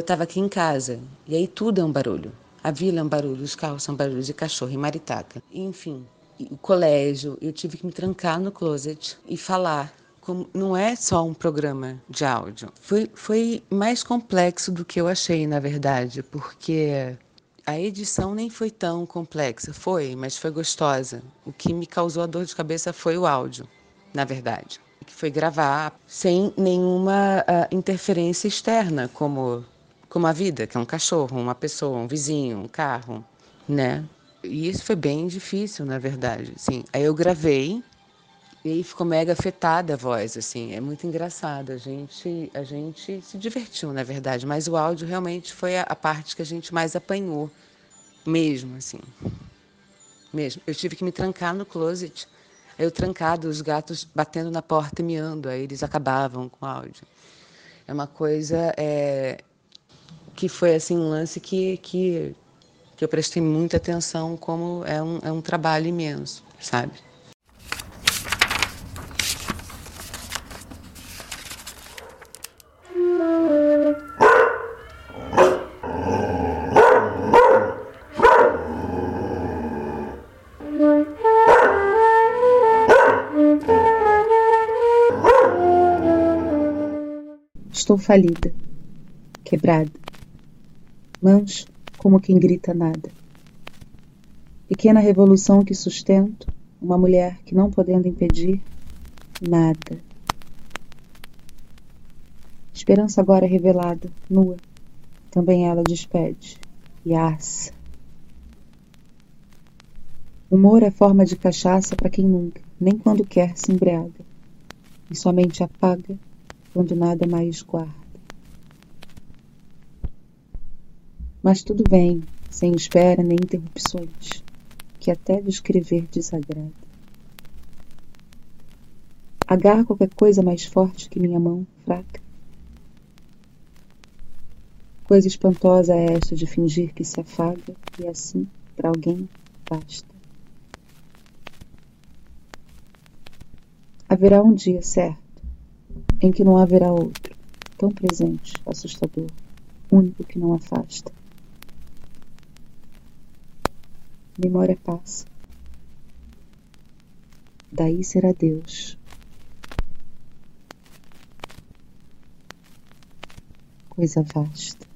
eu estava aqui em casa. E aí tudo é um barulho. A vila é um barulho, os carros são barulhos de cachorro e maritaca. Enfim, o colégio, eu tive que me trancar no closet e falar. Como, não é só um programa de áudio. Foi, foi mais complexo do que eu achei, na verdade, porque a edição nem foi tão complexa. Foi, mas foi gostosa. O que me causou a dor de cabeça foi o áudio, na verdade. Que foi gravar sem nenhuma uh, interferência externa, como, como a vida, que é um cachorro, uma pessoa, um vizinho, um carro, né? E isso foi bem difícil, na verdade. Sim. Aí eu gravei e aí ficou mega afetada a voz, assim. É muito engraçado. A gente, a gente se divertiu, na verdade, mas o áudio realmente foi a, a parte que a gente mais apanhou, mesmo, assim. Mesmo. Eu tive que me trancar no closet. Eu trancado, os gatos batendo na porta e miando, aí eles acabavam com o áudio. É uma coisa é, que foi assim um lance que, que que eu prestei muita atenção como é um, é um trabalho imenso, sabe? Estou falida, quebrada, mancho como quem grita nada. Pequena revolução que sustento, uma mulher que não podendo impedir nada. Esperança agora revelada, nua, também ela despede e assa. Humor é forma de cachaça para quem nunca, nem quando quer, se embriaga, e somente apaga quando nada mais guarda. Mas tudo vem, sem espera nem interrupções, que até descrever desagrada. Agarra qualquer coisa mais forte que minha mão fraca. Coisa espantosa é esta de fingir que se afaga e assim, para alguém, basta. Haverá um dia certo em que não haverá outro, tão presente, assustador, único que não afasta. Memória passa. Daí será Deus. Coisa vasta.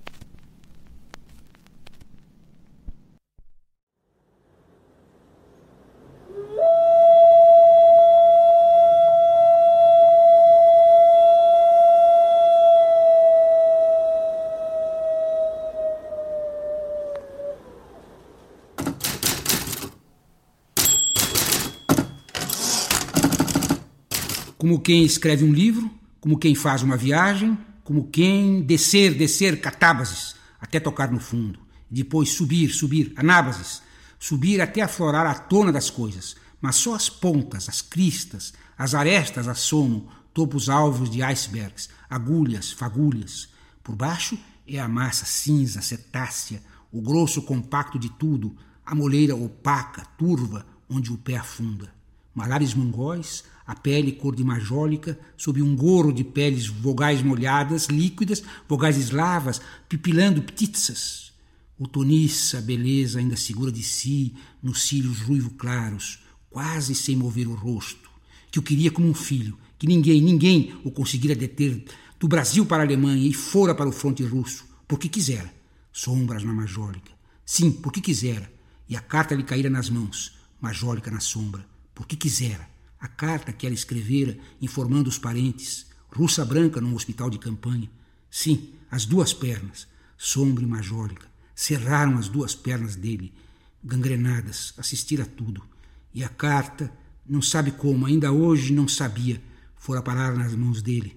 Como quem escreve um livro, como quem faz uma viagem, como quem descer, descer catábases até tocar no fundo, depois subir, subir, anábases, subir até aflorar a tona das coisas, mas só as pontas, as cristas, as arestas assomam, topos alvos de icebergs, agulhas, fagulhas. Por baixo é a massa cinza, cetácea, o grosso compacto de tudo, a moleira opaca, turva, onde o pé afunda. Malares mongóis, a pele cor de majólica, sob um gorro de peles vogais molhadas, líquidas, vogais eslavas, pipilando ptitzas. O toniça, a beleza ainda segura de si, nos cílios ruivo claros, quase sem mover o rosto, que o queria como um filho, que ninguém, ninguém o conseguira deter do Brasil para a Alemanha e fora para o fronte russo, porque quisera. Sombras na majólica. Sim, porque quisera. E a carta lhe caíra nas mãos, majólica na sombra, porque quisera a carta que ela escrevera informando os parentes, russa branca num hospital de campanha. Sim, as duas pernas, sombra e majólica, cerraram as duas pernas dele, gangrenadas, assistir a tudo. E a carta, não sabe como, ainda hoje não sabia, fora parar nas mãos dele,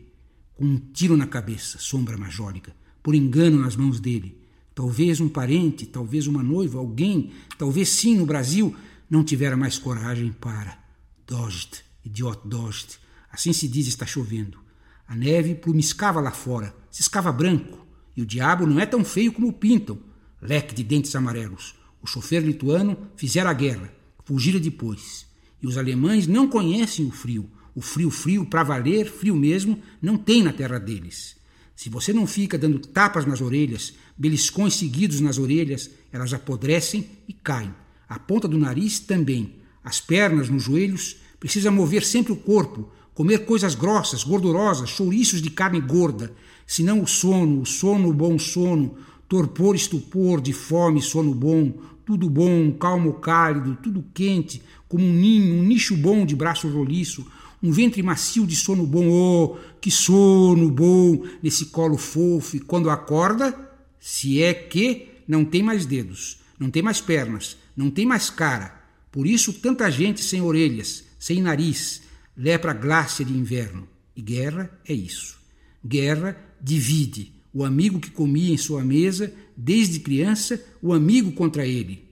com um tiro na cabeça, sombra majólica, por engano nas mãos dele. Talvez um parente, talvez uma noiva, alguém, talvez sim no Brasil, não tivera mais coragem para Dost, idiota Dost. Assim se diz está chovendo. A neve plumiscava lá fora, ciscava branco, e o diabo não é tão feio como pintam. Leque de dentes amarelos. O chofer lituano fizera a guerra, fugira depois. E os alemães não conhecem o frio. O frio, frio, para valer, frio mesmo, não tem na terra deles. Se você não fica dando tapas nas orelhas, beliscões seguidos nas orelhas, elas apodrecem e caem. A ponta do nariz também. As pernas nos joelhos, precisa mover sempre o corpo, comer coisas grossas, gordurosas, chouriços de carne gorda. Senão o sono, o sono, o bom sono, torpor, estupor, de fome, sono bom, tudo bom, calmo, cálido, tudo quente, como um ninho, um nicho bom de braço roliço, um ventre macio de sono bom, oh, que sono bom nesse colo fofo, e quando acorda, se é que não tem mais dedos, não tem mais pernas, não tem mais cara. Por isso tanta gente sem orelhas, sem nariz, lepra glácia de inverno. E guerra é isso. Guerra divide o amigo que comia em sua mesa, desde criança, o amigo contra ele.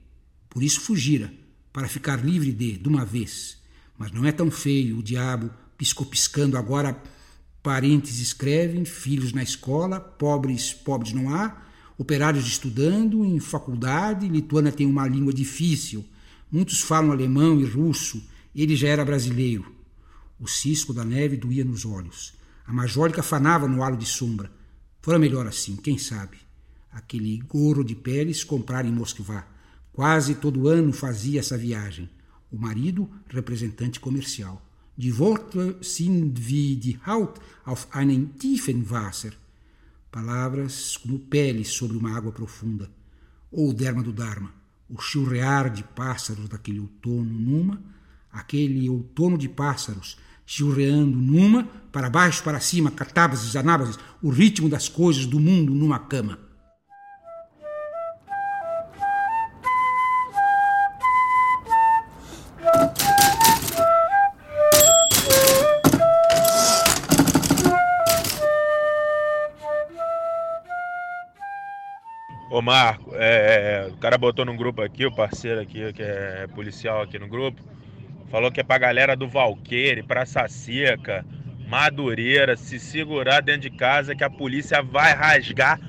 Por isso fugira, para ficar livre de, de uma vez. Mas não é tão feio o diabo piscopiscando agora parentes escrevem, filhos na escola, pobres, pobres não há, operários estudando em faculdade, Lituânia tem uma língua difícil, muitos falam alemão e russo, ele já era brasileiro. O cisco da neve doía nos olhos. A majólica fanava no halo de sombra. Fora melhor assim, quem sabe? Aquele gorro de peles comprar em Moskva. Quase todo ano fazia essa viagem o marido, representante comercial. Die Worte sind wie die Haut auf einem tiefen Wasser. Palavras como pele sobre uma água profunda. Ou derma do Dharma, o churrear de pássaros daquele outono numa, aquele outono de pássaros churreando numa, para baixo, para cima, catábases, anábases, o ritmo das coisas do mundo numa cama. Cara botou num grupo aqui, o parceiro aqui, que é policial aqui no grupo, falou que é pra galera do Valqueire, Praça Seca, Madureira, se segurar dentro de casa que a polícia vai rasgar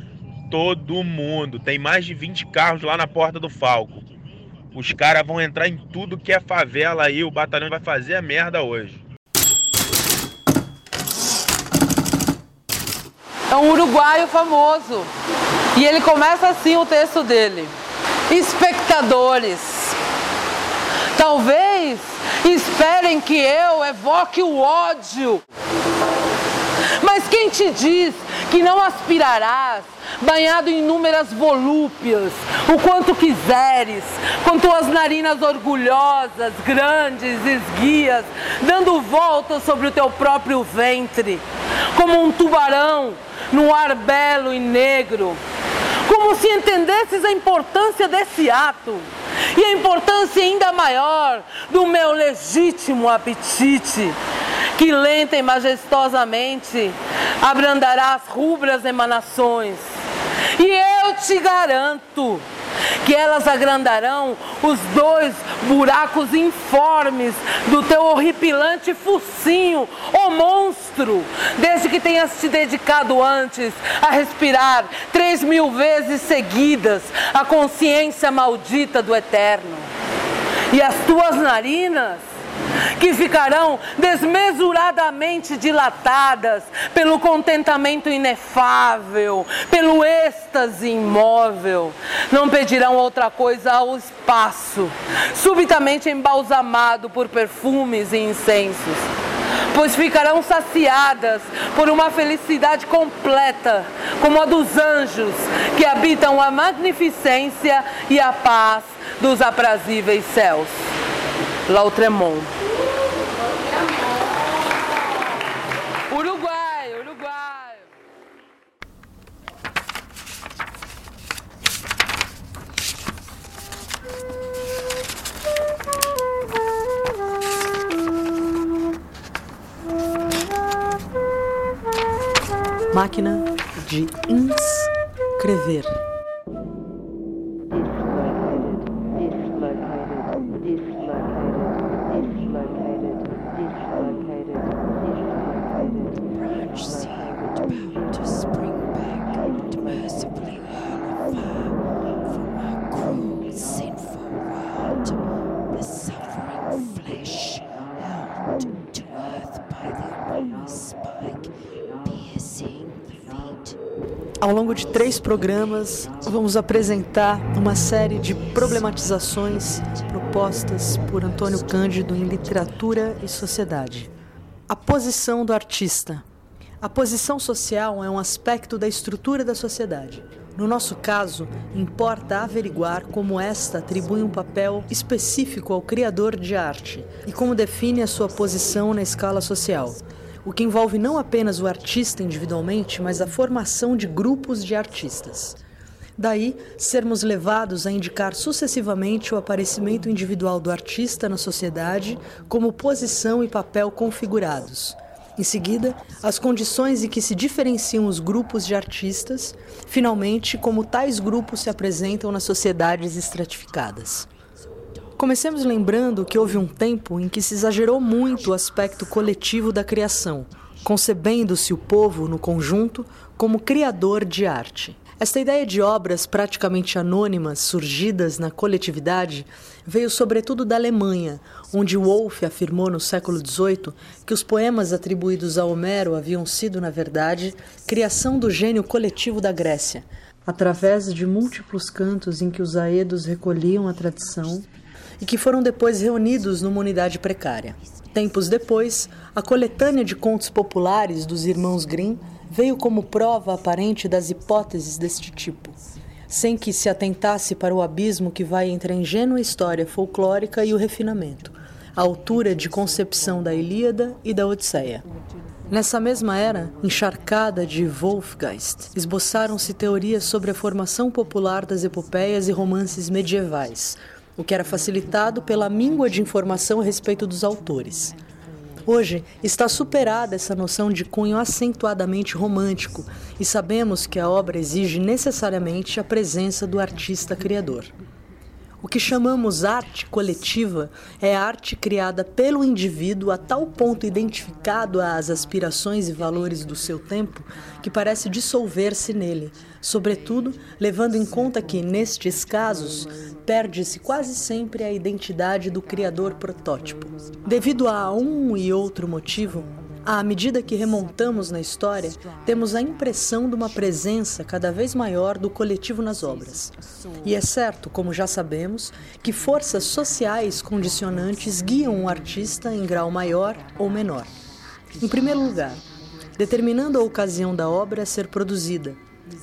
todo mundo. Tem mais de 20 carros lá na porta do Falco. Os caras vão entrar em tudo que é favela aí, o batalhão vai fazer a merda hoje. É um uruguaio famoso. E ele começa assim o texto dele: Espectadores, talvez esperem que eu evoque o ódio. Mas quem te diz que não aspirarás, banhado em inúmeras volúpias, o quanto quiseres, com tuas narinas orgulhosas, grandes, esguias, dando voltas sobre o teu próprio ventre, como um tubarão no ar belo e negro, como se entendesses a importância desse ato e a importância ainda maior do meu legítimo apetite, que lenta e majestosamente abrandará as rubras emanações. E eu te garanto que elas agrandarão os dois buracos informes do teu horripilante focinho, ô monstro, desde que tenhas te dedicado antes a respirar três mil vezes seguidas a consciência maldita do eterno. E as tuas narinas que ficarão desmesuradamente dilatadas pelo contentamento inefável, pelo êxtase imóvel. Não pedirão outra coisa ao espaço, subitamente embalsamado por perfumes e incensos pois ficarão saciadas por uma felicidade completa, como a dos anjos que habitam a magnificência e a paz dos aprazíveis céus. Lautremont. Máquina de inscrever. Ao longo de três programas, vamos apresentar uma série de problematizações propostas por Antônio Cândido em Literatura e Sociedade. A posição do artista. A posição social é um aspecto da estrutura da sociedade. No nosso caso, importa averiguar como esta atribui um papel específico ao criador de arte e como define a sua posição na escala social o que envolve não apenas o artista individualmente, mas a formação de grupos de artistas. Daí, sermos levados a indicar sucessivamente o aparecimento individual do artista na sociedade como posição e papel configurados. Em seguida, as condições em que se diferenciam os grupos de artistas, finalmente, como tais grupos se apresentam nas sociedades estratificadas. Comecemos lembrando que houve um tempo em que se exagerou muito o aspecto coletivo da criação, concebendo-se o povo, no conjunto, como criador de arte. Esta ideia de obras praticamente anônimas surgidas na coletividade veio sobretudo da Alemanha, onde Wolff afirmou no século XVIII que os poemas atribuídos a Homero haviam sido, na verdade, criação do gênio coletivo da Grécia, através de múltiplos cantos em que os aedos recolhiam a tradição e que foram depois reunidos numa unidade precária. Tempos depois, a coletânea de contos populares dos irmãos Grimm veio como prova aparente das hipóteses deste tipo, sem que se atentasse para o abismo que vai entre a ingênua história folclórica e o refinamento, a altura de concepção da Ilíada e da Odisseia. Nessa mesma era, encharcada de Wolfgeist, esboçaram-se teorias sobre a formação popular das epopeias e romances medievais, o que era facilitado pela míngua de informação a respeito dos autores. Hoje está superada essa noção de cunho acentuadamente romântico e sabemos que a obra exige necessariamente a presença do artista criador. O que chamamos arte coletiva é arte criada pelo indivíduo a tal ponto identificado às aspirações e valores do seu tempo que parece dissolver-se nele, sobretudo levando em conta que, nestes casos, perde-se quase sempre a identidade do criador protótipo. Devido a um e outro motivo, à medida que remontamos na história, temos a impressão de uma presença cada vez maior do coletivo nas obras. E é certo, como já sabemos, que forças sociais condicionantes guiam o artista em grau maior ou menor. Em primeiro lugar, determinando a ocasião da obra ser produzida.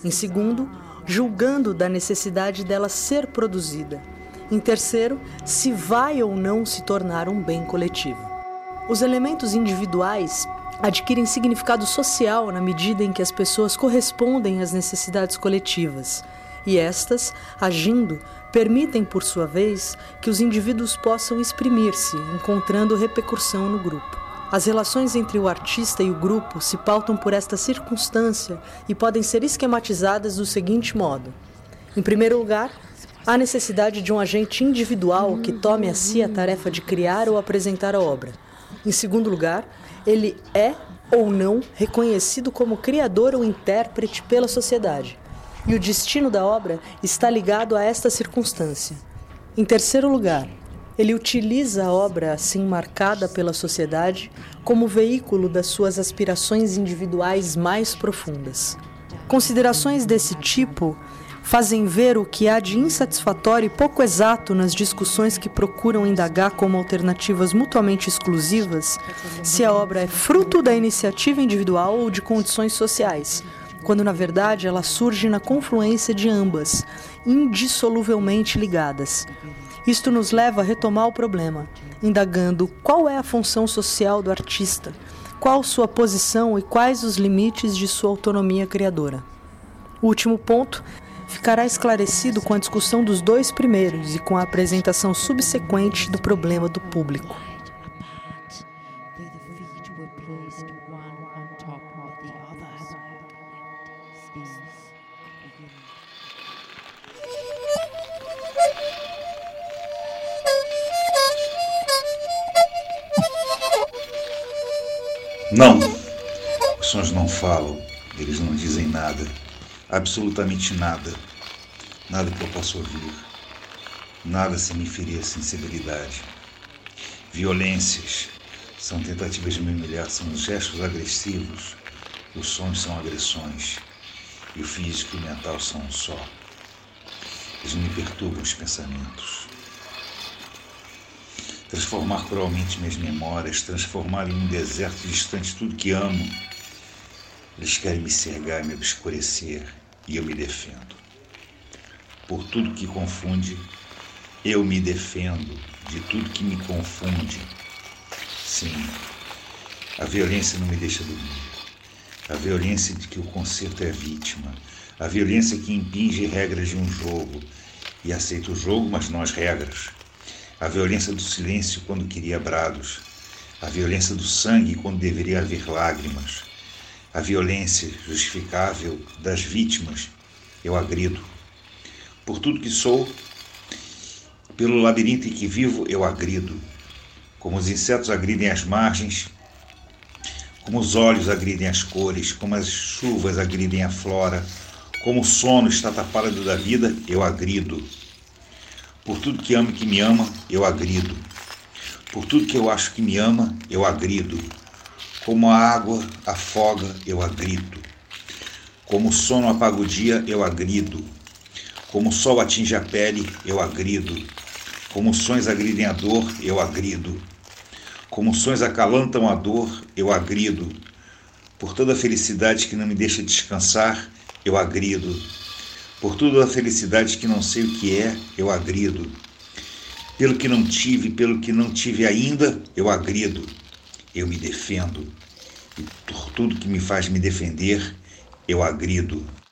Em segundo, julgando da necessidade dela ser produzida. Em terceiro, se vai ou não se tornar um bem coletivo. Os elementos individuais adquirem significado social na medida em que as pessoas correspondem às necessidades coletivas, e estas, agindo, permitem, por sua vez, que os indivíduos possam exprimir-se, encontrando repercussão no grupo. As relações entre o artista e o grupo se pautam por esta circunstância e podem ser esquematizadas do seguinte modo: em primeiro lugar, há necessidade de um agente individual que tome a si a tarefa de criar ou apresentar a obra. Em segundo lugar, ele é ou não reconhecido como criador ou intérprete pela sociedade. E o destino da obra está ligado a esta circunstância. Em terceiro lugar, ele utiliza a obra assim marcada pela sociedade como veículo das suas aspirações individuais mais profundas. Considerações desse tipo fazem ver o que há de insatisfatório e pouco exato nas discussões que procuram indagar como alternativas mutuamente exclusivas se a obra é fruto da iniciativa individual ou de condições sociais, quando na verdade ela surge na confluência de ambas, indissoluvelmente ligadas. Isto nos leva a retomar o problema, indagando qual é a função social do artista, qual sua posição e quais os limites de sua autonomia criadora. O último ponto ficará esclarecido com a discussão dos dois primeiros e com a apresentação subsequente do problema do público. Não, os sons não falam, eles não dizem nada absolutamente nada, nada que eu possa ouvir, nada se me ferir a sensibilidade. Violências são tentativas de me humilhar, são gestos agressivos, os sons são agressões. e o físico e o mental são um só. Eles me perturbam os pensamentos. Transformar cruelmente minhas memórias, transformar em um deserto distante tudo que amo. Eles querem me cegar, me obscurecer, e eu me defendo. Por tudo que confunde, eu me defendo de tudo que me confunde. Sim, a violência não me deixa dormir. A violência de que o concerto é vítima. A violência que impinge regras de um jogo e aceita o jogo, mas não as regras. A violência do silêncio quando queria brados. A violência do sangue quando deveria haver lágrimas. A violência justificável das vítimas, eu agrido. Por tudo que sou, pelo labirinto em que vivo, eu agrido. Como os insetos agridem as margens, como os olhos agridem as cores, como as chuvas agridem a flora, como o sono está tapado da vida, eu agrido. Por tudo que amo e que me ama, eu agrido. Por tudo que eu acho que me ama, eu agrido. Como a água afoga, eu agrido. Como o sono apaga o dia, eu agrido. Como o sol atinge a pele, eu agrido. Como os sonhos agridem a dor, eu agrido. Como sonhos acalantam a dor, eu agrido. Por toda a felicidade que não me deixa descansar, eu agrido. Por toda a felicidade que não sei o que é, eu agrido. Pelo que não tive, pelo que não tive ainda, eu agrido. Eu me defendo. E por tudo que me faz me defender, eu agrido.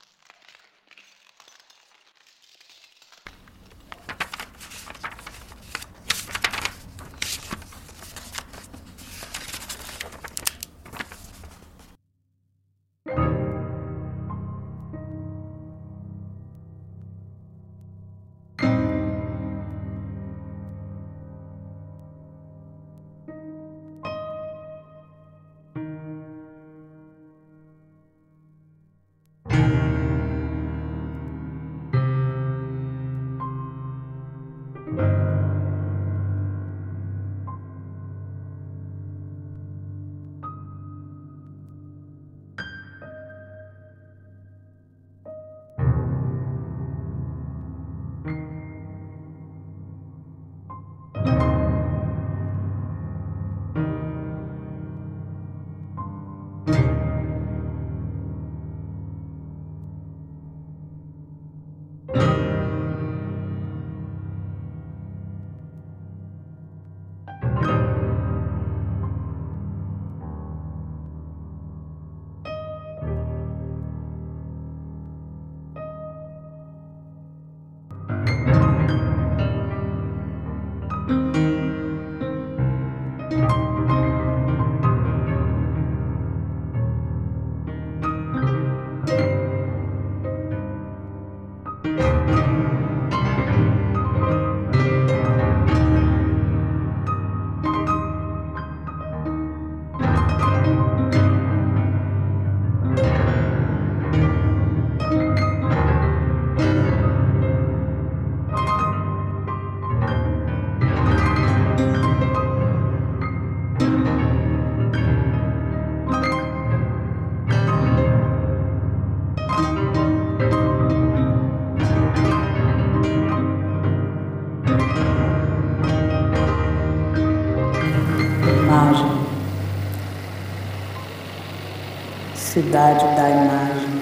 Cidade da imagem.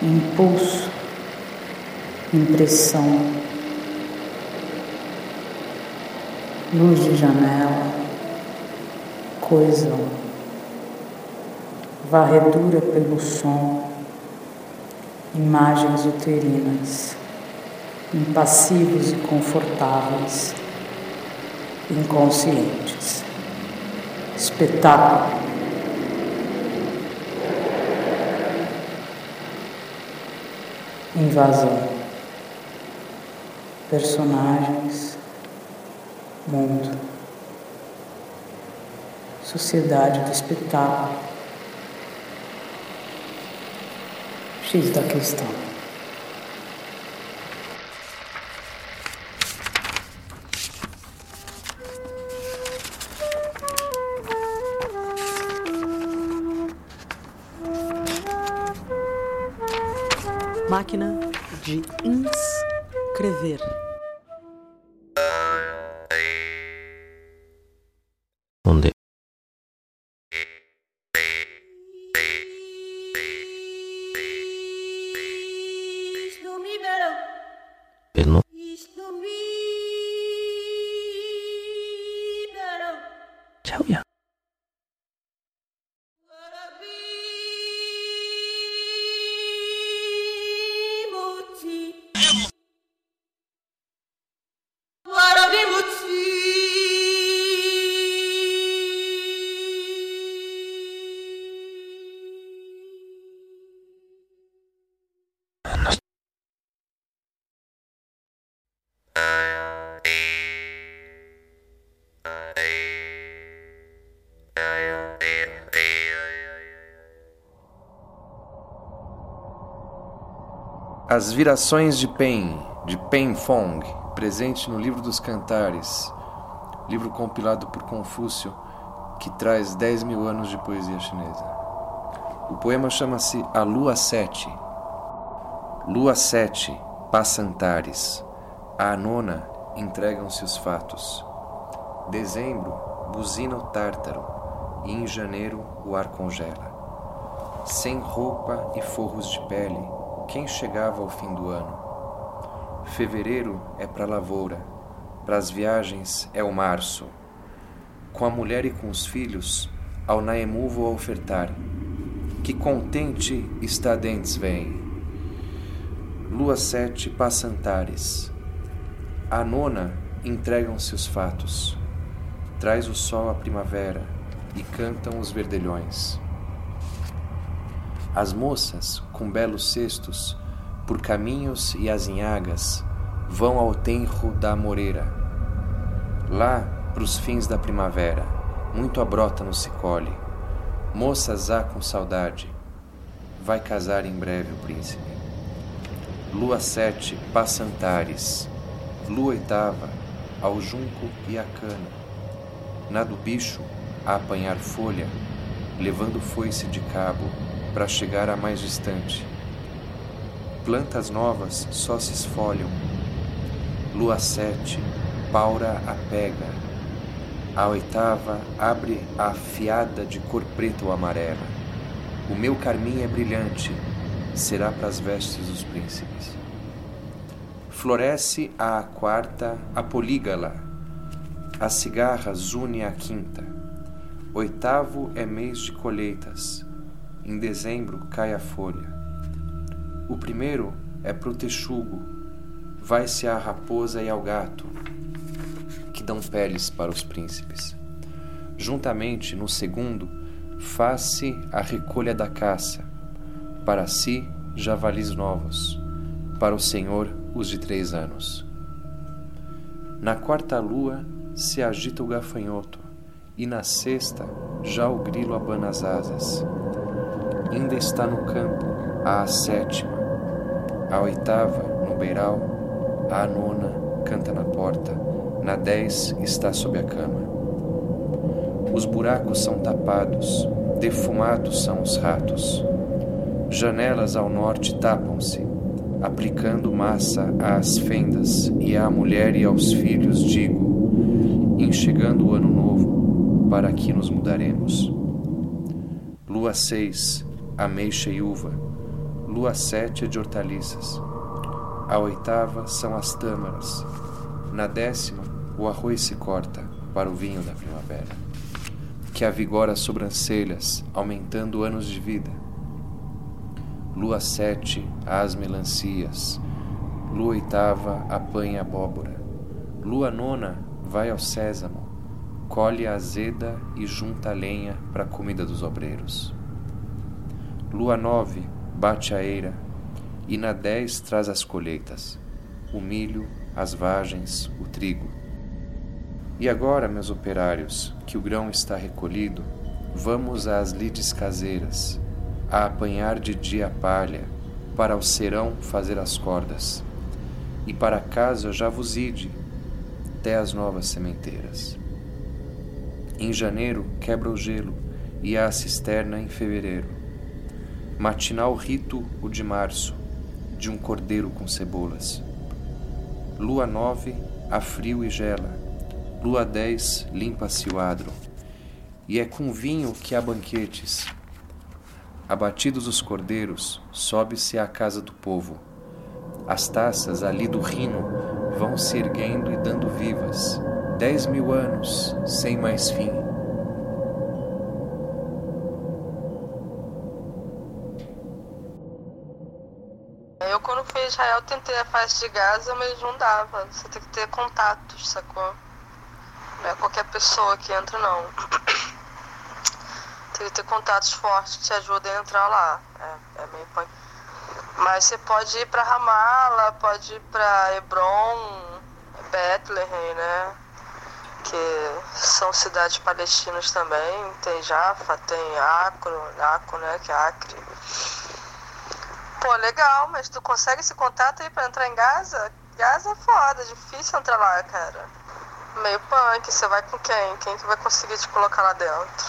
Impulso. Impressão. Luz de janela. Coesão. Varredura pelo som. Imagens uterinas. Impassivos e confortáveis inconscientes. Espetáculo. Invasão. Personagens. Mundo. Sociedade do espetáculo. X da questão. As Virações de Pen, de Pen Fong, presente no Livro dos Cantares, livro compilado por Confúcio, que traz 10 mil anos de poesia chinesa. O poema chama-se A Lua Sete. Lua Sete, Passantares. À nona entregam-se os fatos. Dezembro, buzina o tártaro, e em janeiro o ar congela. Sem roupa e forros de pele, quem chegava ao fim do ano? Fevereiro é para a lavoura, para as viagens é o março. Com a mulher e com os filhos, ao Naemu vou ofertar. Que contente está dentes vem. Lua sete passantares. A nona entregam-se os fatos. Traz o sol a primavera e cantam os verdelhões. As moças, com belos cestos, por caminhos e azinhagas, vão ao tenro da moreira. Lá, pros fins da primavera, muito abrota no se colhe. Moças há com saudade, vai casar em breve o príncipe. Lua sete, passantares. Lua oitava, ao junco e à cana. Na do bicho, a apanhar folha, levando foice de cabo para chegar à mais distante. Plantas novas só se esfolham. Lua sete, paura a pega. A oitava abre a afiada de cor preta ou amarela. O meu carmim é brilhante, será para as vestes dos príncipes. Floresce a quarta a polígala, a cigarra zune a quinta. Oitavo é mês de colheitas, em dezembro cai a folha. O primeiro é pro texugo, vai-se à raposa e ao gato, que dão peles para os príncipes. Juntamente, no segundo, faz-se a recolha da caça, para si, javalis novos, para o senhor, os de três anos. Na quarta lua se agita o gafanhoto, e na sexta já o grilo abana as asas. Ainda está no campo a sétima, a oitava no beiral, a nona canta na porta, na dez está sob a cama. Os buracos são tapados, defumados são os ratos. Janelas ao norte tapam-se, aplicando massa às fendas, e à mulher e aos filhos digo: em chegando o ano novo, para aqui nos mudaremos. Lua seis, ameixa e uva. Lua sete é de hortaliças. A oitava são as tâmaras. Na décima, o arroz se corta para o vinho da primavera, que avigora as sobrancelhas, aumentando anos de vida. Lua sete, as melancias. Lua oitava, apanha abóbora. Lua nona, vai ao sésamo, colhe a azeda e junta a lenha para a comida dos obreiros. Lua nove, bate a eira, e na dez traz as colheitas, o milho, as vagens, o trigo. E agora, meus operários, que o grão está recolhido, vamos às lides caseiras, a apanhar de dia a palha, para o serão fazer as cordas, e para casa já vos ide, até as novas sementeiras. Em janeiro quebra o gelo, e a cisterna em fevereiro. Matinal rito o de março, de um cordeiro com cebolas. Lua nove, há frio e gela. Lua dez, limpa-se o adro. E é com vinho que há banquetes. Abatidos os cordeiros, sobe-se à casa do povo. As taças ali do rino vão se erguendo e dando vivas. Dez mil anos, sem mais fim. Israel, tentei a faixa de Gaza, mas não dava. Você tem que ter contatos, sacou? Não é qualquer pessoa que entra, não. Tem que ter contatos fortes que te ajudem a entrar lá. É, é meio punk. Mas você pode ir pra Ramallah, pode ir pra Hebron, Bethlehem, né? Que são cidades palestinas também. Tem Jaffa, tem Acro, Acro, né? Que é Acre. Pô, legal, mas tu consegue esse contato aí pra entrar em Gaza? Gaza é foda, difícil entrar lá, cara. Meio punk, você vai com quem? Quem que vai conseguir te colocar lá dentro?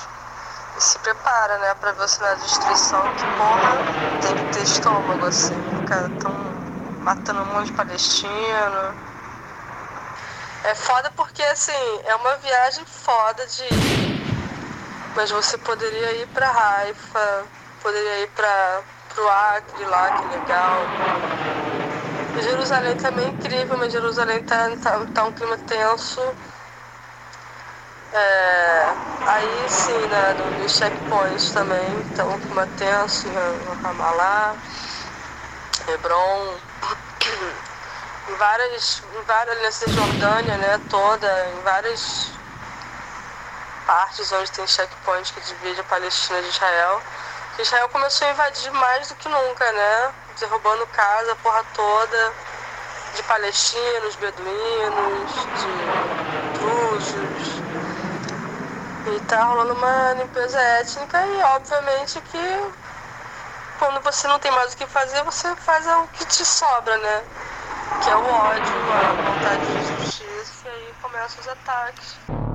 E se prepara, né, pra ver o sinal de destruição, que porra, tem que ter estômago, assim. Cara, tão matando um monte de palestino. É foda porque, assim, é uma viagem foda de ir. Mas você poderia ir pra Haifa, poderia ir pra, pro Acre lá, que legal. Jerusalém também é incrível, mas Jerusalém tá, tá, tá um clima tenso. É, aí sim, né, no- checkpoints também, então um clima tenso, no Ramallah, Hebron, em várias, em várias nessa Jordânia, né, toda, em várias partes onde tem checkpoints que divide a Palestina de Israel. Israel começou a invadir mais do que nunca, né? Derrubando casa, porra toda, de palestinos, beduínos, de drusos. E tá rolando uma limpeza étnica e obviamente que quando você não tem mais o que fazer, você faz o que te sobra, né? Que é o ódio, a vontade de justiça e aí começam os ataques.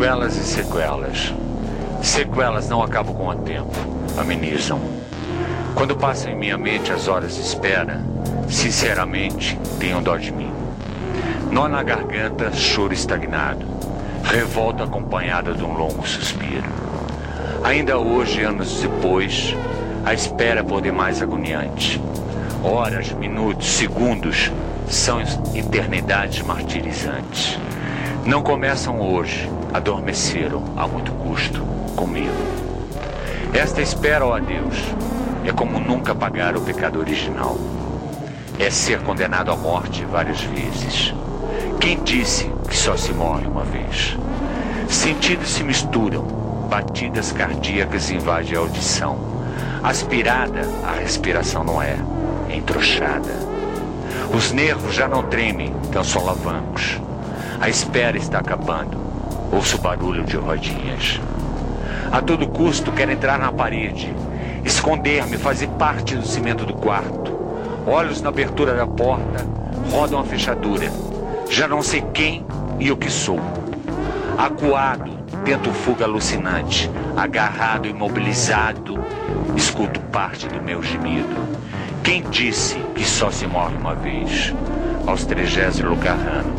Sequelas e sequelas. Sequelas não acabam com o tempo, amenizam. Quando passam em minha mente as horas de espera, sinceramente tenho dó de mim. Nó na garganta, choro estagnado. Revolta acompanhada de um longo suspiro. Ainda hoje, anos depois, a espera por demais agoniante. Horas, minutos, segundos são eternidades martirizantes. Não começam hoje, adormeceram a muito custo comigo. Esta espera, ó Deus, é como nunca pagar o pecado original. É ser condenado à morte várias vezes. Quem disse que só se morre uma vez? Sentidos se misturam, batidas cardíacas invadem a audição. Aspirada, a respiração não é, é entrouxada. Os nervos já não tremem, tão solavancos. A espera está acabando. Ouço barulho de rodinhas. A todo custo quero entrar na parede, esconder-me, fazer parte do cimento do quarto. Olhos na abertura da porta, rodam a fechadura. Já não sei quem e o que sou. Acuado, tento fuga alucinante, agarrado, imobilizado, escuto parte do meu gemido. Quem disse que só se morre uma vez? Aos trigésimo Carrano,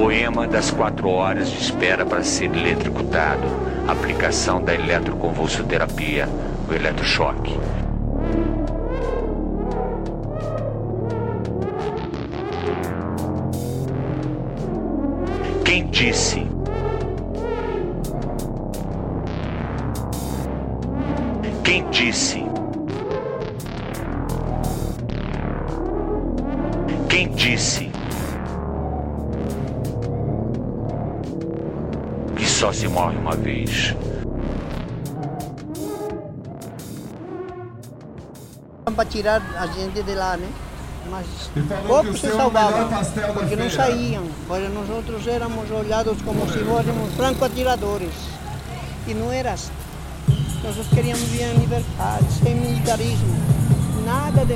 poema das quatro horas de espera para ser eletrocutado, aplicação da eletroconvulsoterapia, o eletrochoque. Quem disse? Quem disse? Se morre uma vez? para tirar a gente de lá, né? mas poucos se salvavam, da porque não saíam. Pois nós outros éramos olhados como se fôssemos franco-atiradores. E não era assim. Nós queríamos viver em liberdade, sem militarismo. Nada de.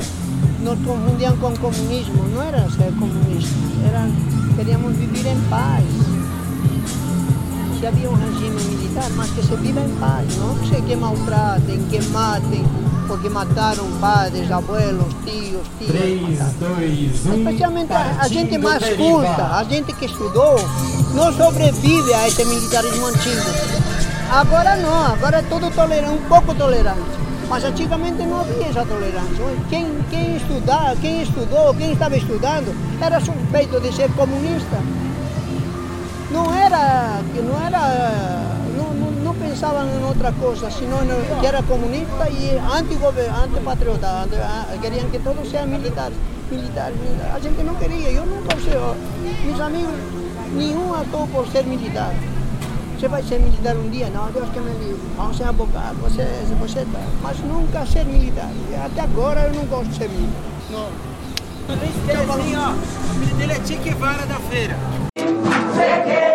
Nos confundiam com comunismo. Não era ser comunista. Era, queríamos viver em paz. Se havia um regime militar, mas que se viva em paz, não que, se, que maltratem, que matem, porque mataram padres, abuelos, tios, tias. 3, 2, 1. Especialmente a, a gente mais culta, a gente que estudou, não sobrevive a esse militarismo antigo. Agora não, agora é tudo tolerante, um pouco tolerante. Mas antigamente não havia essa tolerância. Quem, quem estudar, quem estudou, quem estava estudando, era suspeito de ser comunista. Não era, não era, não, não, não pensavam em outra coisa, senão que era comunista e antipatriota, anti, a- queriam que todos sejam militares, militares, militares. A gente não queria, eu nunca sei, meus amigos, nenhum ator por ser militar. Você vai ser militar um dia? Não, Deus que me livre. Vamos ser advogado, você, você tá. Mas nunca ser militar. Até agora eu não gosto de ser militar. Não. Ó, o filho dele é Che Guevara da feira. Máquina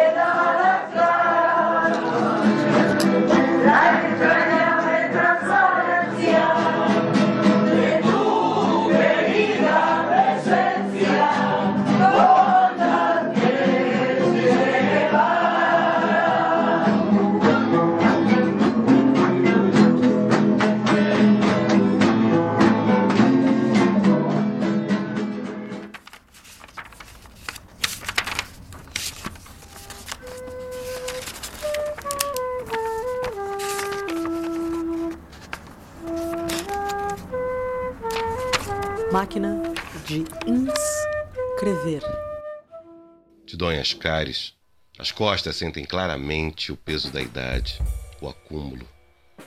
as cáries. As costas sentem claramente o peso da idade, o acúmulo,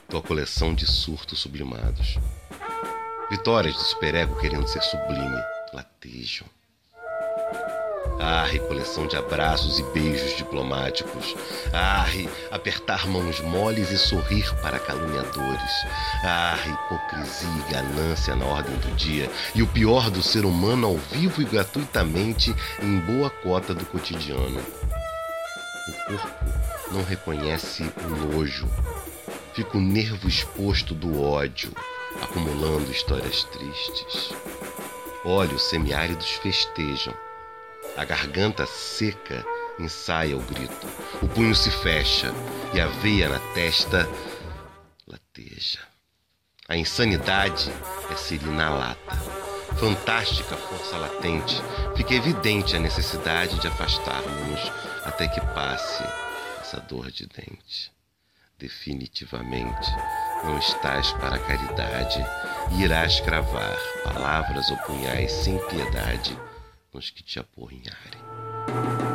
tua coleção de surtos sublimados. Vitórias do superego querendo ser sublime, latejam. Arre, coleção de abraços e beijos diplomáticos. Arre, apertar mãos moles e sorrir para caluniadores. Arre, hipocrisia e ganância na ordem do dia. E o pior do ser humano ao vivo e gratuitamente em boa cota do cotidiano. O corpo não reconhece o nojo. Fica o nervo exposto do ódio, acumulando histórias tristes. Olhos semiáridos festejam. A garganta seca ensaia o grito. O punho se fecha e a veia na testa lateja. A insanidade é ser inalata. Fantástica força latente, fica evidente a necessidade de afastarmos-nos até que passe essa dor de dente. Definitivamente, não estás para a caridade e irás cravar palavras ou punhais sem piedade nos que te. Triste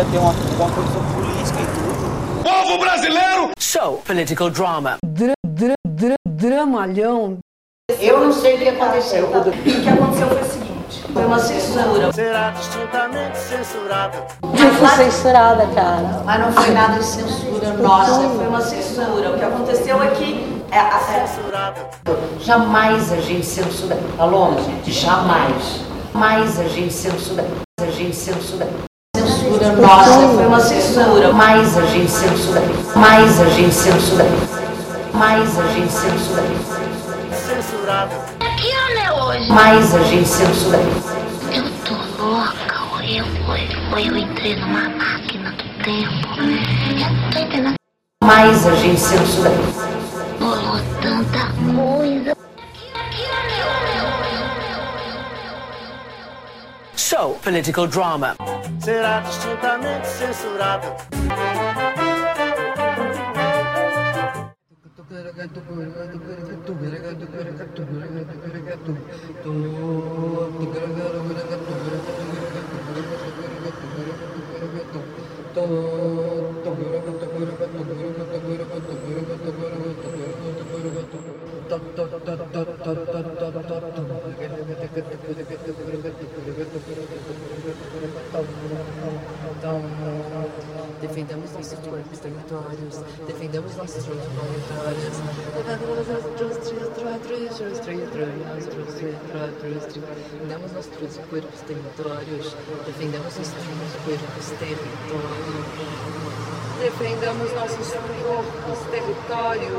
ia ter uma, uma coisa política e tudo. Povo brasileiro! Show, political drama. Dra, dra, dra, dramalhão. Eu não sei o que aconteceu. O que aconteceu foi o seguinte: foi uma censura. Será distintamente censurado. Eu fui censurada, cara. Mas não foi nada de censura nossa, foi uma censura. O que aconteceu é que. É, é, censurado. Jamais a gente censura. Paloma, jamais. Mais a gente censura. A gente censura. Censura nossa, foi uma censura. Mais a gente censura. Mais a gente censura. Mais a gente censura. Censurado. Que ano é hoje? Mais a gente censura. Eu tô louca, ou eu, ou eu entrei numa máquina do tempo. Eu tô entendendo. Mais a gente censura. Show, political drama. Territórios, defendamos nossos territórios, defendamos nossos corpos territórios, defendamos nossos corpos territórios, defendamos nossos corpos territórios.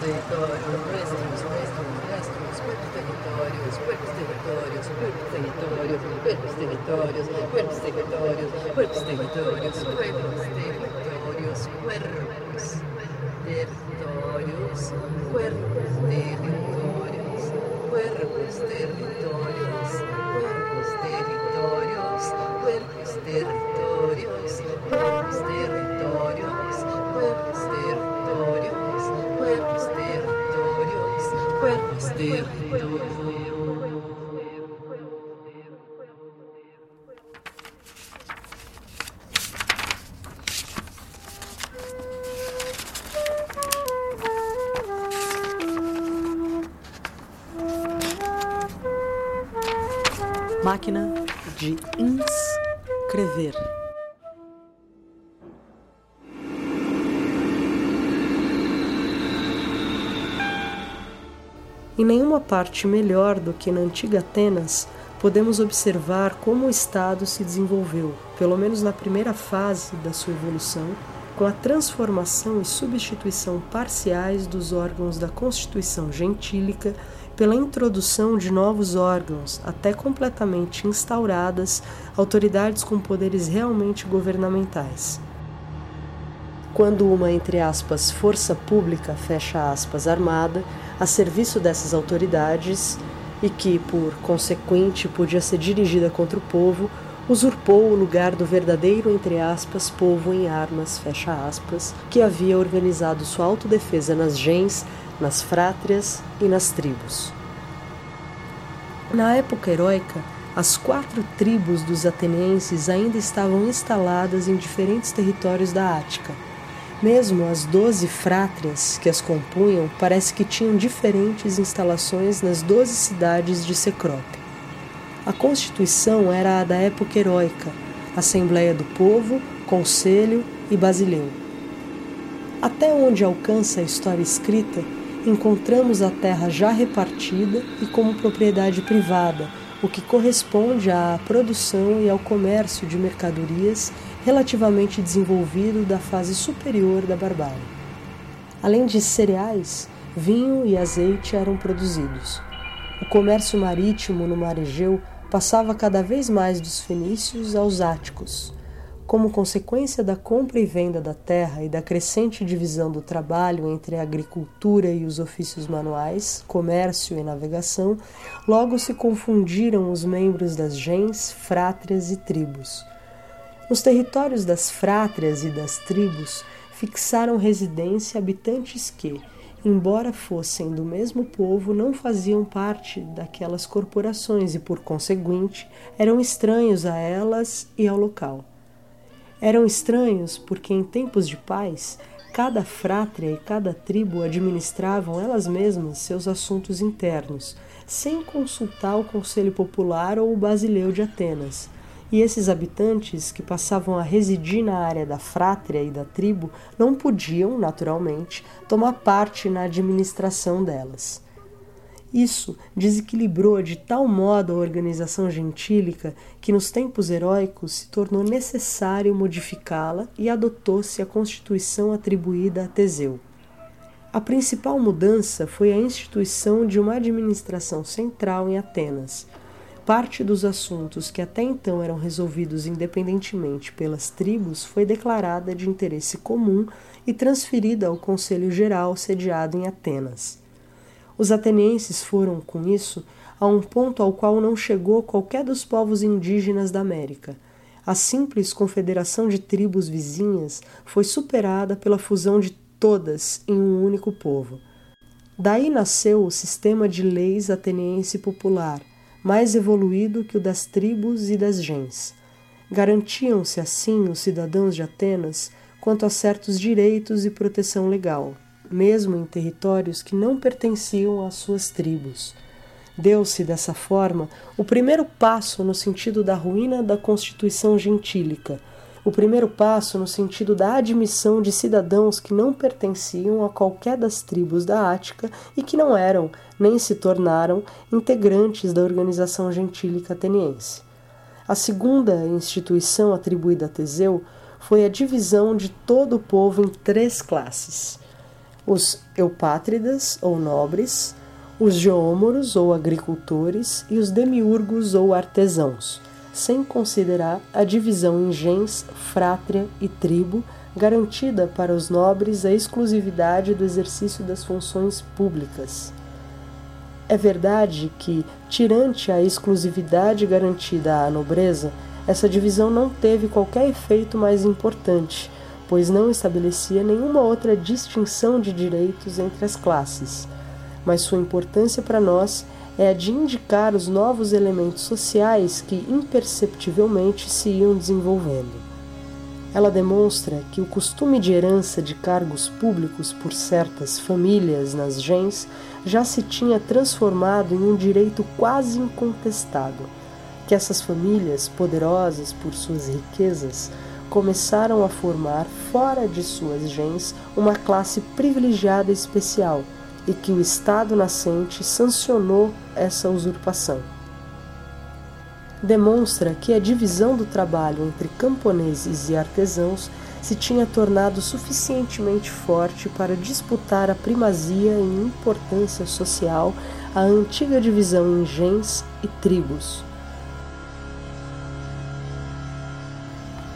territórios, nuestros, nuestros, nuestros, cuerpos territorios, cuerpos territorios, cuerpos territorios, cuerpos territorios, cuerpos territorios, cuerpos territorios, cuerpos territorios, cuerpos territorios, cuerpos territorios, cuerpos territorios. Máquina de inscrever. Em nenhuma parte melhor do que na antiga Atenas, podemos observar como o Estado se desenvolveu, pelo menos na primeira fase da sua evolução, com a transformação e substituição parciais dos órgãos da Constituição gentílica pela introdução de novos órgãos, até completamente instauradas autoridades com poderes realmente governamentais. Quando uma, entre aspas, força pública, fecha aspas, armada, a serviço dessas autoridades, e que, por consequente, podia ser dirigida contra o povo, usurpou o lugar do verdadeiro, entre aspas, povo em armas, fecha aspas, que havia organizado sua autodefesa nas gens, nas frátrias e nas tribos. Na época heróica, as quatro tribos dos atenienses ainda estavam instaladas em diferentes territórios da Ática. Mesmo as doze frátrias que as compunham parece que tinham diferentes instalações nas doze cidades de Cecrope. A constituição era a da época heróica, Assembleia do Povo, Conselho e Basileu. Até onde alcança a história escrita, encontramos a terra já repartida e como propriedade privada, o que corresponde à produção e ao comércio de mercadorias relativamente desenvolvido da fase superior da barbárie. Além de cereais, vinho e azeite eram produzidos. O comércio marítimo no mar Egeu passava cada vez mais dos fenícios aos áticos. Como consequência da compra e venda da terra e da crescente divisão do trabalho entre a agricultura e os ofícios manuais, comércio e navegação, logo se confundiram os membros das gens, frátrias e tribos. Nos territórios das frátrias e das tribos fixaram residência habitantes que, embora fossem do mesmo povo, não faziam parte daquelas corporações e, por conseguinte, eram estranhos a elas e ao local. Eram estranhos porque, em tempos de paz, cada frátria e cada tribo administravam elas mesmas seus assuntos internos, sem consultar o Conselho Popular ou o Basileu de Atenas e esses habitantes que passavam a residir na área da frátria e da tribo não podiam, naturalmente, tomar parte na administração delas. Isso desequilibrou de tal modo a organização gentílica que nos tempos heróicos se tornou necessário modificá-la e adotou-se a constituição atribuída a Teseu. A principal mudança foi a instituição de uma administração central em Atenas, parte dos assuntos que até então eram resolvidos independentemente pelas tribos foi declarada de interesse comum e transferida ao Conselho Geral sediado em Atenas. Os atenienses foram, com isso, a um ponto ao qual não chegou qualquer dos povos indígenas da América. A simples confederação de tribos vizinhas foi superada pela fusão de todas em um único povo. Daí nasceu o sistema de leis ateniense popular, mais evoluído que o das tribos e das gens. Garantiam-se assim os cidadãos de Atenas quanto a certos direitos e proteção legal, mesmo em territórios que não pertenciam às suas tribos. Deu-se dessa forma o primeiro passo no sentido da ruína da constituição gentílica, o primeiro passo no sentido da admissão de cidadãos que não pertenciam a qualquer das tribos da Ática e que não eram, nem se tornaram, integrantes da organização gentílica ateniense. A segunda instituição atribuída a Teseu foi a divisão de todo o povo em três classes: os eupátridas, ou nobres, os geômoros, ou agricultores, e os demiurgos, ou artesãos sem considerar a divisão em gens, frátria e tribo, garantida para os nobres a exclusividade do exercício das funções públicas. É verdade que, tirante a exclusividade garantida à nobreza, essa divisão não teve qualquer efeito mais importante, pois não estabelecia nenhuma outra distinção de direitos entre as classes. Mas sua importância para nós é a de indicar os novos elementos sociais que imperceptivelmente se iam desenvolvendo. Ela demonstra que o costume de herança de cargos públicos por certas famílias nas gens já se tinha transformado em um direito quase incontestado, que essas famílias, poderosas por suas riquezas, começaram a formar fora de suas gens uma classe privilegiada especial e que o Estado nascente sancionou essa usurpação. Demonstra que a divisão do trabalho entre camponeses e artesãos se tinha tornado suficientemente forte para disputar a primazia em importância social à antiga divisão em gens e tribos.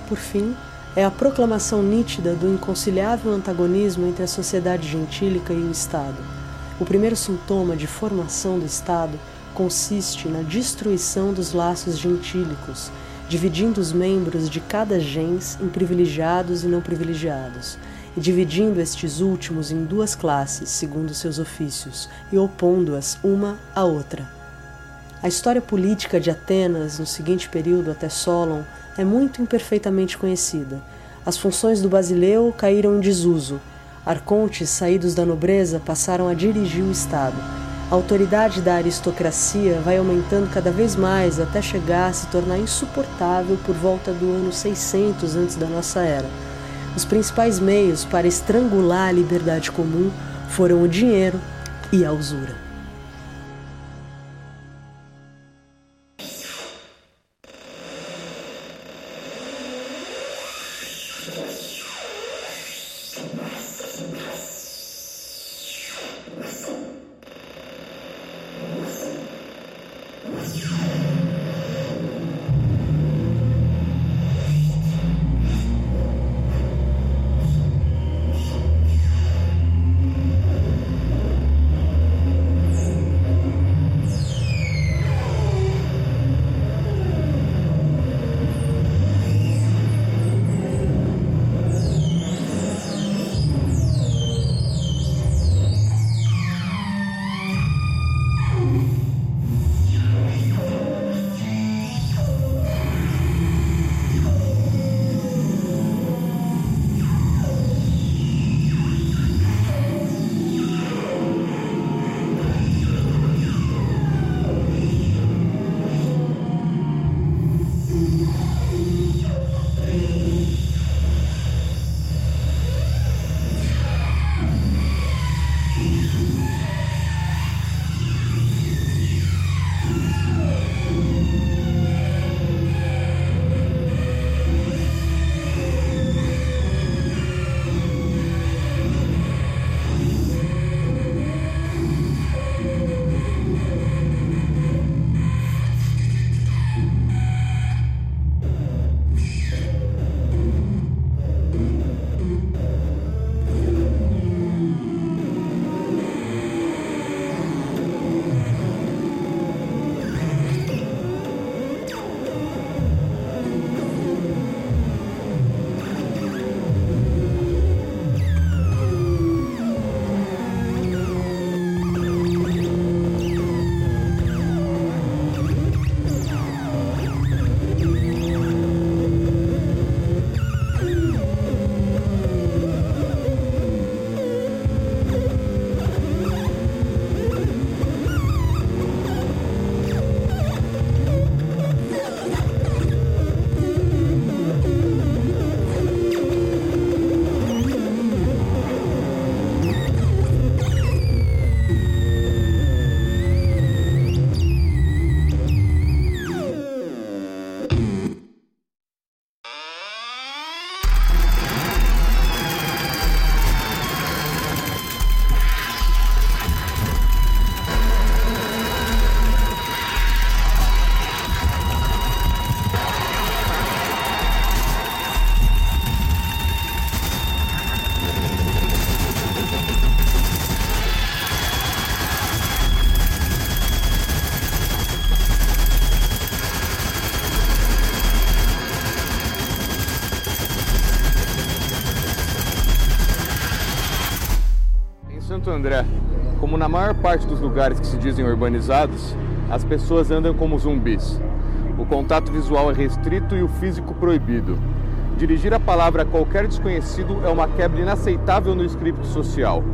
Por fim, é a proclamação nítida do inconciliável antagonismo entre a sociedade gentílica e o Estado o primeiro sintoma de formação do Estado consiste na destruição dos laços gentílicos, dividindo os membros de cada gens em privilegiados e não privilegiados, e dividindo estes últimos em duas classes, segundo seus ofícios, e opondo-as uma à outra. A história política de Atenas, no seguinte período até Solon, é muito imperfeitamente conhecida. As funções do basileu caíram em desuso, Arcontes, saídos da nobreza, passaram a dirigir o Estado. A autoridade da aristocracia vai aumentando cada vez mais até chegar a se tornar insuportável por volta do ano 600 antes da nossa era. Os principais meios para estrangular a liberdade comum foram o dinheiro, e a usura. Santo André, como na maior parte dos lugares que se dizem urbanizados, as pessoas andam como zumbis. O contato visual é restrito e o físico proibido. Dirigir a palavra a qualquer desconhecido é uma quebra inaceitável no script social.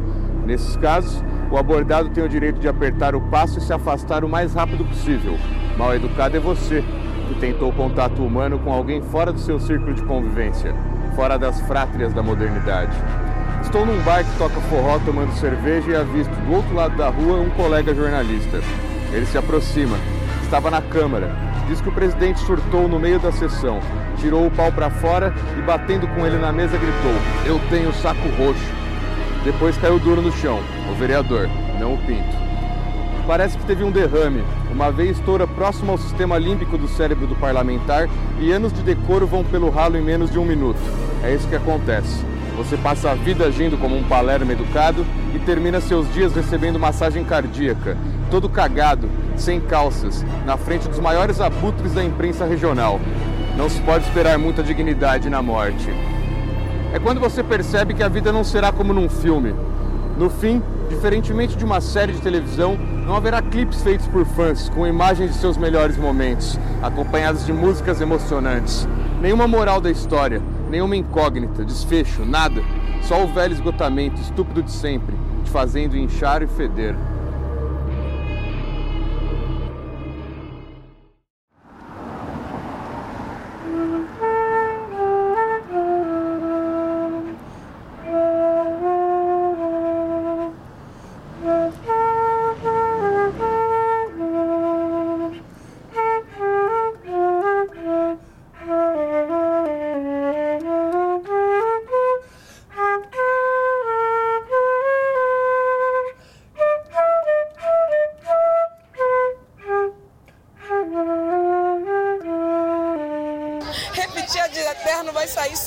Nesses casos, o abordado tem o direito de apertar o passo e se afastar o mais rápido possível. Mal educado é você, que tentou contato humano com alguém fora do seu círculo de convivência, fora das frátrias da modernidade. Estou num bar que toca forró tomando cerveja e avisto do outro lado da rua um colega jornalista. Ele se aproxima. Estava na câmara. Diz que o presidente surtou no meio da sessão, tirou o pau para fora e, batendo com ele na mesa, gritou: Eu tenho saco roxo. Depois caiu duro no chão, o vereador, não o pinto. Parece que teve um derrame. Uma vez estoura próximo ao sistema límbico do cérebro do parlamentar e anos de decoro vão pelo ralo em menos de um minuto. É isso que acontece. Você passa a vida agindo como um palermo educado e termina seus dias recebendo massagem cardíaca, todo cagado, sem calças, na frente dos maiores abutres da imprensa regional. Não se pode esperar muita dignidade na morte. É quando você percebe que a vida não será como num filme. No fim, diferentemente de uma série de televisão, não haverá clipes feitos por fãs com imagens de seus melhores momentos, acompanhados de músicas emocionantes. Nenhuma moral da história, nenhuma incógnita, desfecho, nada. Só o velho esgotamento estúpido de sempre, te fazendo inchar e feder.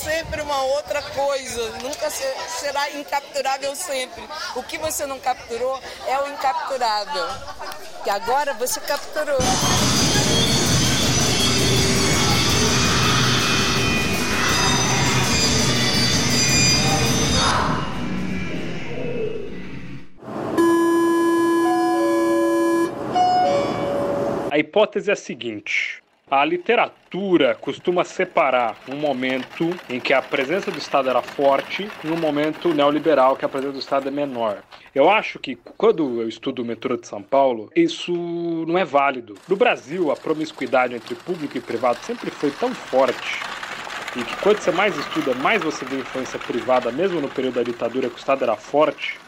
Sempre uma outra coisa. Nunca se- será incapturável sempre. O que você não capturou é o incapturável. Que agora você capturou. A hipótese é a seguinte: a literatura costuma separar um momento em que a presença do Estado era forte e um momento neoliberal que a presença do Estado é menor. Eu acho que quando eu estudo o metrô de São Paulo, isso não é válido. No Brasil, a promiscuidade entre público e privado sempre foi tão forte e que quanto você mais estuda, mais você vê influência privada, mesmo no período da ditadura que o Estado era forte,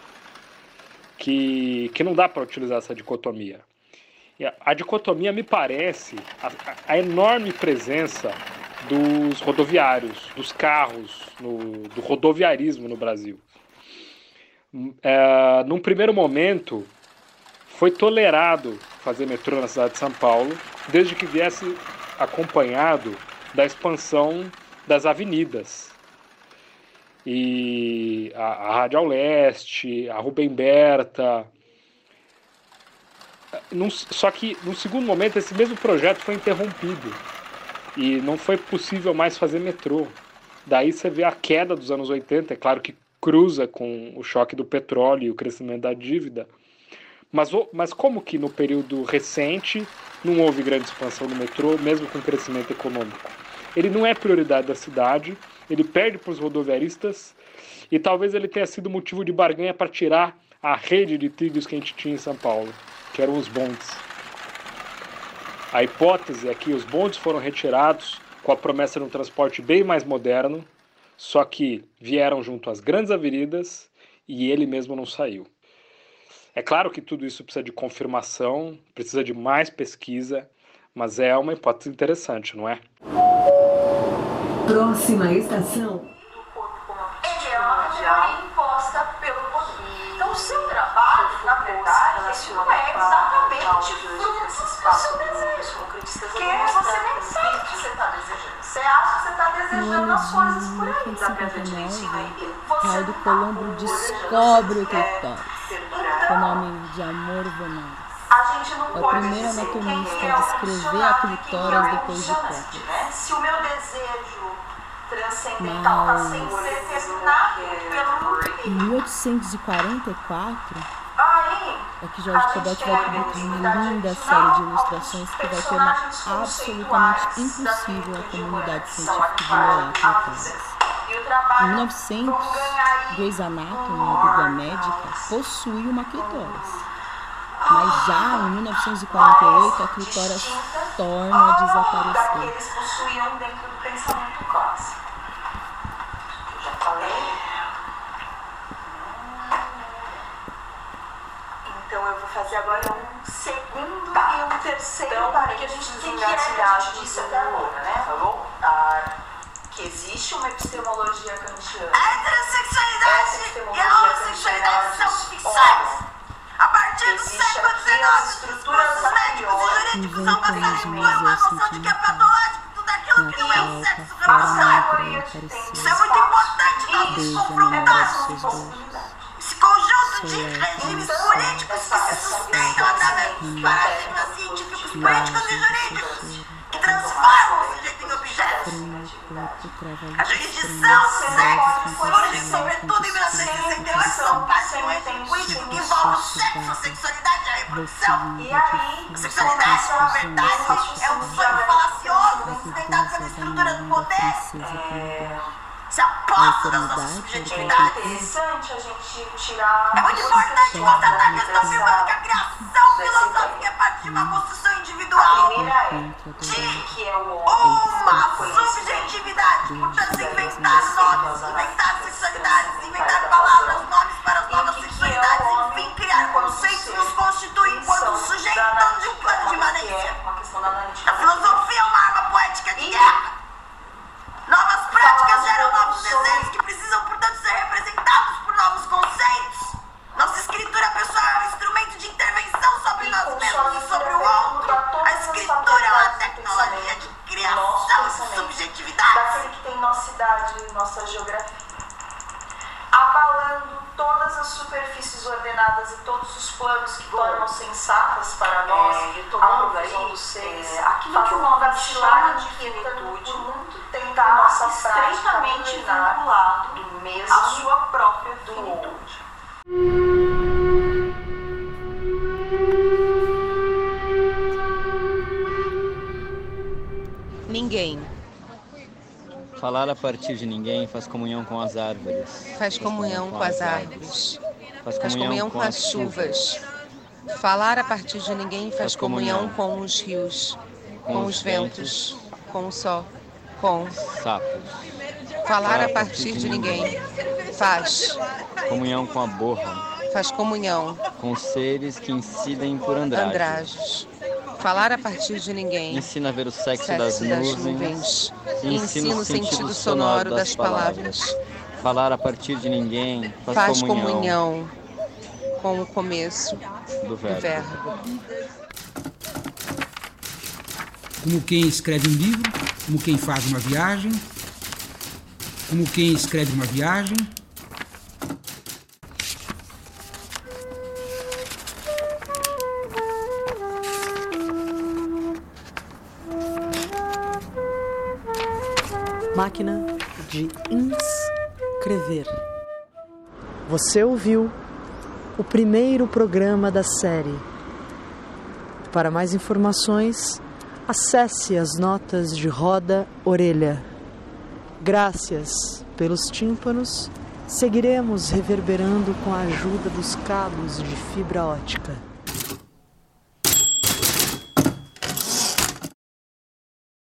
que, que não dá para utilizar essa dicotomia. A- dicotomia me parece a, a- a enorme presença dos rodoviários, dos carros, no- do rodoviarismo no Brasil. Hum, é, num primeiro momento, foi tolerado fazer metrô na cidade de São Paulo, desde que viesse acompanhado da expansão das avenidas. E a, a Rádio ao Leste, a Rubem Berta, num- só que no segundo momento esse mesmo projeto foi interrompido e não foi possível mais fazer metrô. Daí você vê a queda dos anos 80, é claro que cruza com o choque do petróleo e o crescimento da dívida. Mas, mas como que no período recente não houve grande expansão do metrô, mesmo com crescimento econômico? Ele não é prioridade da cidade, ele perde para os rodoviaristas e talvez ele tenha sido motivo de barganha para tirar a rede de trilhos que a gente tinha em São Paulo, que eram os bondes. A hipótese é que os bondes foram retirados com a promessa de um transporte bem mais moderno, só que vieram junto às grandes avenidas e ele mesmo não saiu. É claro que tudo isso precisa de confirmação, precisa de mais pesquisa, mas é uma hipótese interessante, não é? Próxima estação. Exatamente fruto do seu desejo. Porque você nem sabe o que você está desejando. Você acha que você está desejando as coisas por aí. Gente mentir aí. Raul Colombo descobre o clitóris, com o nome de Amor Venares. A gente não É o pode primeiro dizer anatomista quem é a descrever a clitóris é depois de Hipócrates. né? Se o meu desejo transcendental está sendo determinado pelo Em 1844, Aí, é que Jorge Cobete vai publicar uma linda série de ilustrações que vai tornar absolutamente impossível a comunidade científica ignorar a. Em 1900, Grey's Anatomy, a Bíblia Médica, possui uma clitóris. Mas já em 1948, a clitóris torna a desaparecer. eles possuíam dentro do pensamento clássico. Eu já falei. Então eu vou fazer agora um segundo e um terceiro então, parênteses. Que a gente tem que é a gente disse até agora, né? Falou? Ah, que existe uma epistemologia kantiana. A heterossexualidade e a homossexualidade são ficções. A partir do século XIX, os médicos e jurídicos vão passar a impor uma noção de que é patológico tudo aquilo que não é o sexo reprodução. Isso é muito importante nós nos confrontarmos. Esse regimes políticos que se sustentam através dos paradigmas científicos, políticos e jurídicos que transformam o sujeito em objeto. A jurisdição surge sobretudo em 1968 como patrimônio linguístico que envolve o sexo, sexualidade e a reprodução. E aí, a sexualidade, na verdade, é um sonho falacioso sustentado pela estrutura do poder. Se aposta das nossas subjetividades. É interessante a gente tirar. É muito importante constatar que estou afirmando que a criação filosófica é parte de uma construção individual. De uma subjetividade. Portanto, inventar nomes, inventar sexualidades, inventar planos que tornam sensatas para nós É, eu tô a aí, dos seres, é, aquilo que o vacilar chama de de finitude muito tempo nossa estreitamente vinculado do mesmo à sua própria do finitude. Ninguém. Falar a partir de ninguém faz comunhão com as árvores. Faz comunhão com as árvores. Faz comunhão com as chuvas. Falar a partir de ninguém faz comunhão com os rios, com os ventos, com o sol, com Sapos. falar a partir de ninguém faz Comunhão com a borra. faz comunhão Com seres que incidem por andrajos. andrajos. Falar a partir de ninguém Ensina a ver o sexo, Sexo das, das nuvens. nuvens. E Ensina o sentido sonoro das palavras. Falar a partir de ninguém faz, faz comunhão, comunhão com o começo do do verbo. verbo. como quem escreve um livro, como quem faz uma viagem, como quem escreve uma viagem. Máquina de inscrever. Você ouviu o primeiro programa da série. Para mais informações, acesse as notas de roda orelha. Graças pelos tímpanos, seguiremos reverberando com a ajuda dos cabos de fibra ótica.